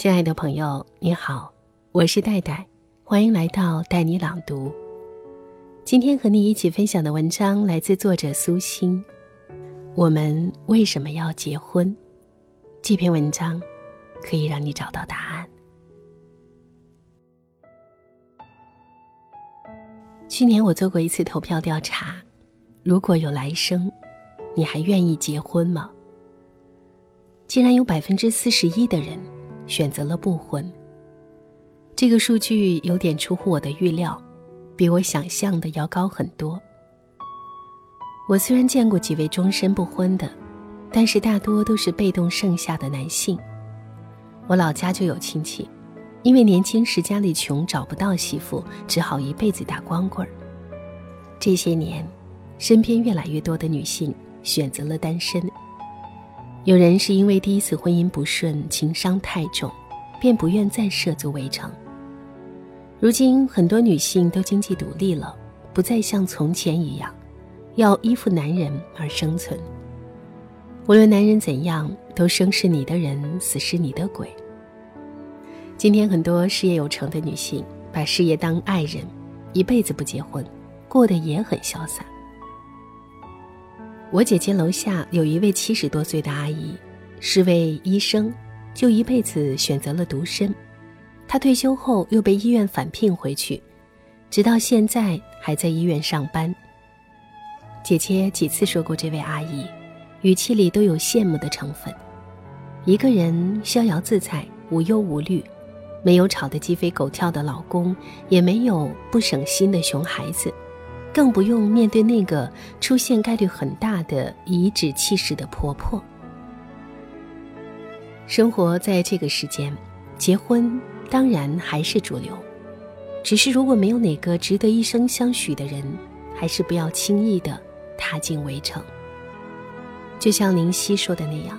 亲爱的朋友，你好，我是戴戴，欢迎来到带你朗读。今天和你一起分享的文章来自作者苏欣。我们为什么要结婚？这篇文章可以让你找到答案。去年我做过一次投票调查，如果有来生，你还愿意结婚吗？竟然有百分之四十一的人。选择了不婚。这个数据有点出乎我的预料，比我想象的要高很多。我虽然见过几位终身不婚的，但是大多都是被动剩下的男性。我老家就有亲戚，因为年轻时家里穷找不到媳妇，只好一辈子打光棍儿。这些年，身边越来越多的女性选择了单身。有人是因为第一次婚姻不顺，情伤太重，便不愿再涉足围城。如今很多女性都经济独立了，不再像从前一样，要依附男人而生存。无论男人怎样，都生是你的人，死是你的鬼。今天很多事业有成的女性，把事业当爱人，一辈子不结婚，过得也很潇洒。我姐姐楼下有一位七十多岁的阿姨，是位医生，就一辈子选择了独身。她退休后又被医院返聘回去，直到现在还在医院上班。姐姐几次说过这位阿姨，语气里都有羡慕的成分。一个人逍遥自在，无忧无虑，没有吵得鸡飞狗跳的老公，也没有不省心的熊孩子。更不用面对那个出现概率很大的颐指气使的婆婆。生活在这个时间，结婚当然还是主流，只是如果没有哪个值得一生相许的人，还是不要轻易的踏进围城。就像林夕说的那样，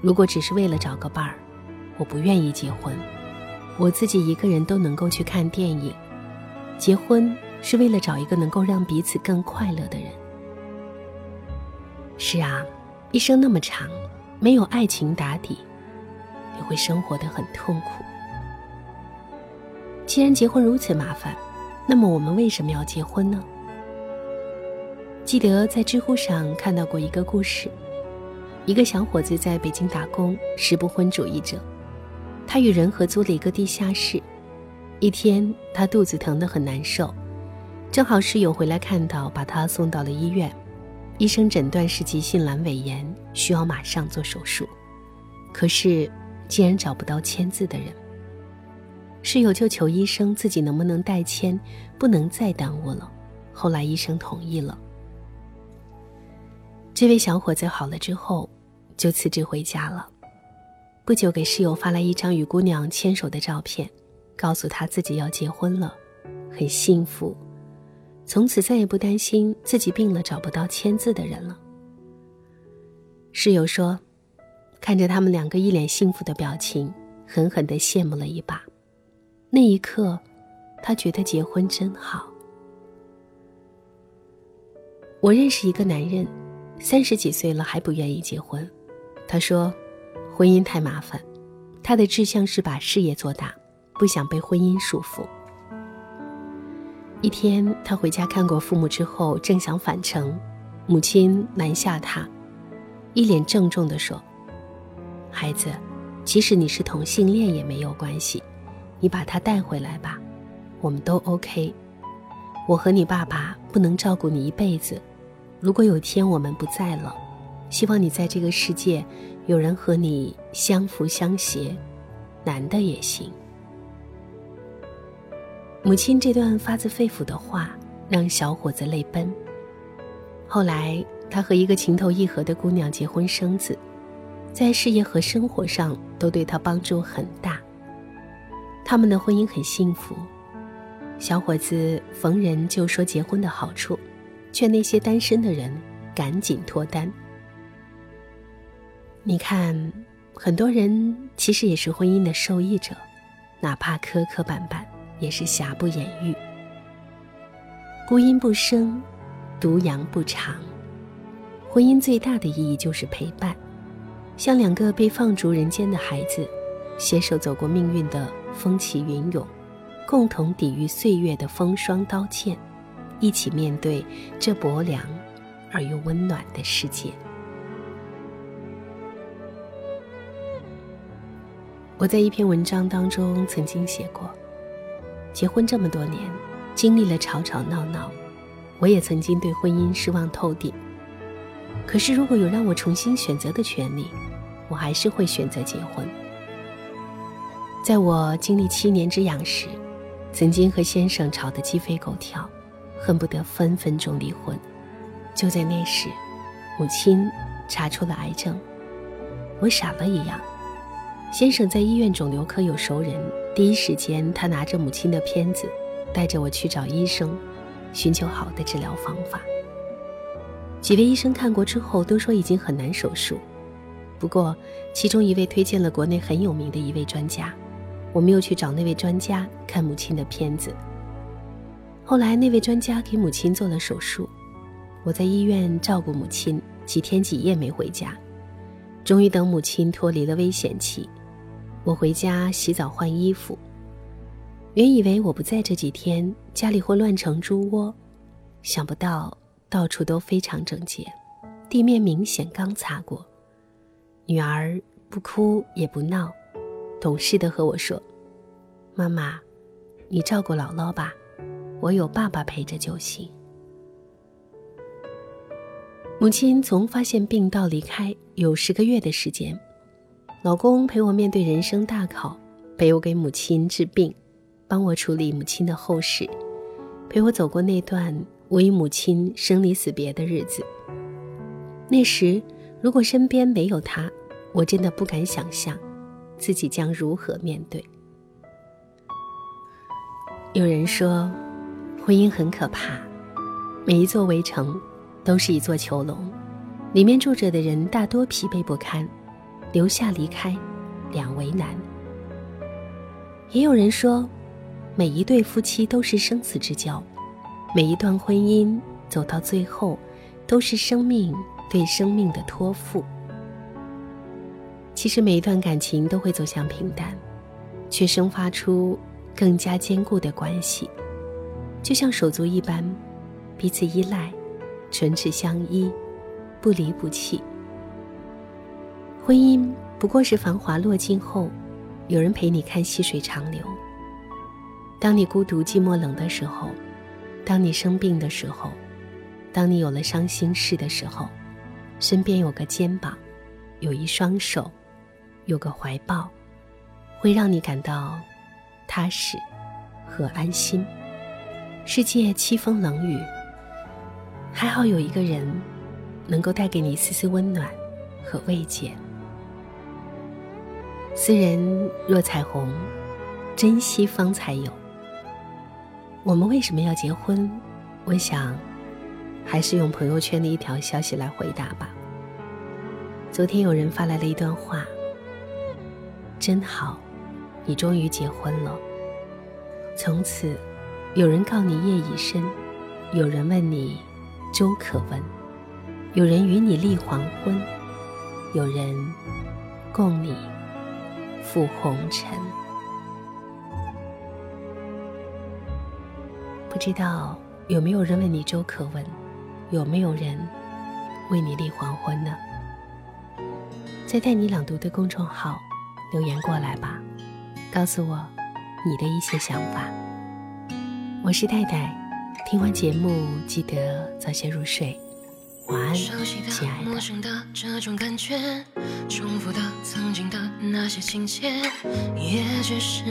如果只是为了找个伴儿，我不愿意结婚。我自己一个人都能够去看电影，结婚。是为了找一个能够让彼此更快乐的人。是啊，一生那么长，没有爱情打底，你会生活的很痛苦。既然结婚如此麻烦，那么我们为什么要结婚呢？记得在知乎上看到过一个故事，一个小伙子在北京打工，是不婚主义者。他与人合租了一个地下室。一天，他肚子疼得很难受。正好室友回来看到，把他送到了医院。医生诊断是急性阑尾炎，需要马上做手术。可是，竟然找不到签字的人。室友就求医生自己能不能代签，不能再耽误了。后来医生同意了。这位小伙子好了之后，就辞职回家了。不久，给室友发来一张与姑娘牵手的照片，告诉他自己要结婚了，很幸福。从此再也不担心自己病了找不到签字的人了。室友说：“看着他们两个一脸幸福的表情，狠狠的羡慕了一把。那一刻，他觉得结婚真好。”我认识一个男人，三十几岁了还不愿意结婚。他说：“婚姻太麻烦，他的志向是把事业做大，不想被婚姻束缚。”一天，他回家看过父母之后，正想返程，母亲拦下他，一脸郑重地说：“孩子，即使你是同性恋也没有关系，你把他带回来吧，我们都 OK。我和你爸爸不能照顾你一辈子，如果有天我们不在了，希望你在这个世界有人和你相扶相携，男的也行。”母亲这段发自肺腑的话让小伙子泪奔。后来，他和一个情投意合的姑娘结婚生子，在事业和生活上都对他帮助很大。他们的婚姻很幸福。小伙子逢人就说结婚的好处，劝那些单身的人赶紧脱单。你看，很多人其实也是婚姻的受益者，哪怕磕磕绊绊。也是瑕不掩瑜。孤阴不生，独阳不长。婚姻最大的意义就是陪伴，像两个被放逐人间的孩子，携手走过命运的风起云涌，共同抵御岁月的风霜刀剑，一起面对这薄凉而又温暖的世界。我在一篇文章当中曾经写过，结婚这么多年，经历了吵吵闹闹，我也曾经对婚姻失望透顶。可是，如果有让我重新选择的权利，我还是会选择结婚。在我经历七年之痒时，曾经和先生吵得鸡飞狗跳，恨不得分分钟离婚。就在那时，母亲查出了癌症，我傻了一样。先生在医院肿瘤科有熟人，第一时间他拿着母亲的片子，带着我去找医生，寻求好的治疗方法。几位医生看过之后都说已经很难手术，不过其中一位推荐了国内很有名的一位专家。我们又去找那位专家看母亲的片子。后来那位专家给母亲做了手术，我在医院照顾母亲几天几夜没回家，终于等母亲脱离了危险期，我回家洗澡换衣服。原以为我不在这几天家里会乱成猪窝，想不到到处都非常整洁，地面明显刚擦过。女儿不哭也不闹。懂事的和我说：“妈妈，你照顾姥姥吧，我有爸爸陪着就行。”母亲从发现病到离开有十个月的时间，老公陪我面对人生大考，陪我给母亲治病，帮我处理母亲的后事，陪我走过那段我与母亲生离死别的日子。那时，如果身边没有他，我真的不敢想象。自己将如何面对？有人说，婚姻很可怕，每一座围城都是一座囚笼，里面住着的人大多疲惫不堪，留下离开，两为难。也有人说，每一对夫妻都是生死之交，每一段婚姻走到最后，都是生命对生命的托付。其实每一段感情都会走向平淡，却生发出更加坚固的关系，就像手足一般，彼此依赖，唇齿相依，不离不弃。婚姻不过是繁华落尽后，有人陪你看细水长流。当你孤独寂寞冷的时候，当你生病的时候，当你有了伤心事的时候，身边有个肩膀，有一双手。有个怀抱，会让你感到踏实和安心。世界凄风冷雨，还好有一个人能够带给你丝丝温暖和慰藉。斯人若彩虹，珍惜方才有。我们为什么要结婚？我想，还是用朋友圈的一条消息来回答吧。昨天有人发来了一段话。真好，你终于结婚了。从此，有人告你夜已深，有人问你粥可温，有人与你立黄昏，有人共你赴红尘。不知道有没有人问你粥可温，有没有人为你立黄昏呢？在带你朗读的公众号。留言过来吧，告诉我你的一些想法。我是戴戴，听完节目记得早些入睡，熟悉的陌生的这种感觉重复的曾经的那些情节也只是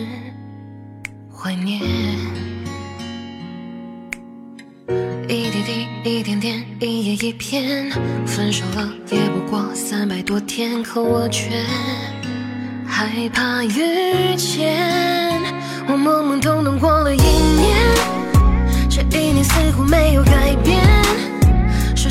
怀念。一滴滴一点点一页一篇分手了也不过三百多天可我却害怕遇见我懵懵懂懂过了一年这一年似乎没有改变。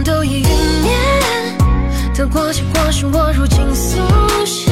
都已云烟，得过且过，是我如今速写。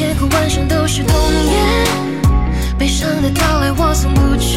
白天和晚上都是冬夜，悲伤的到来我从不拒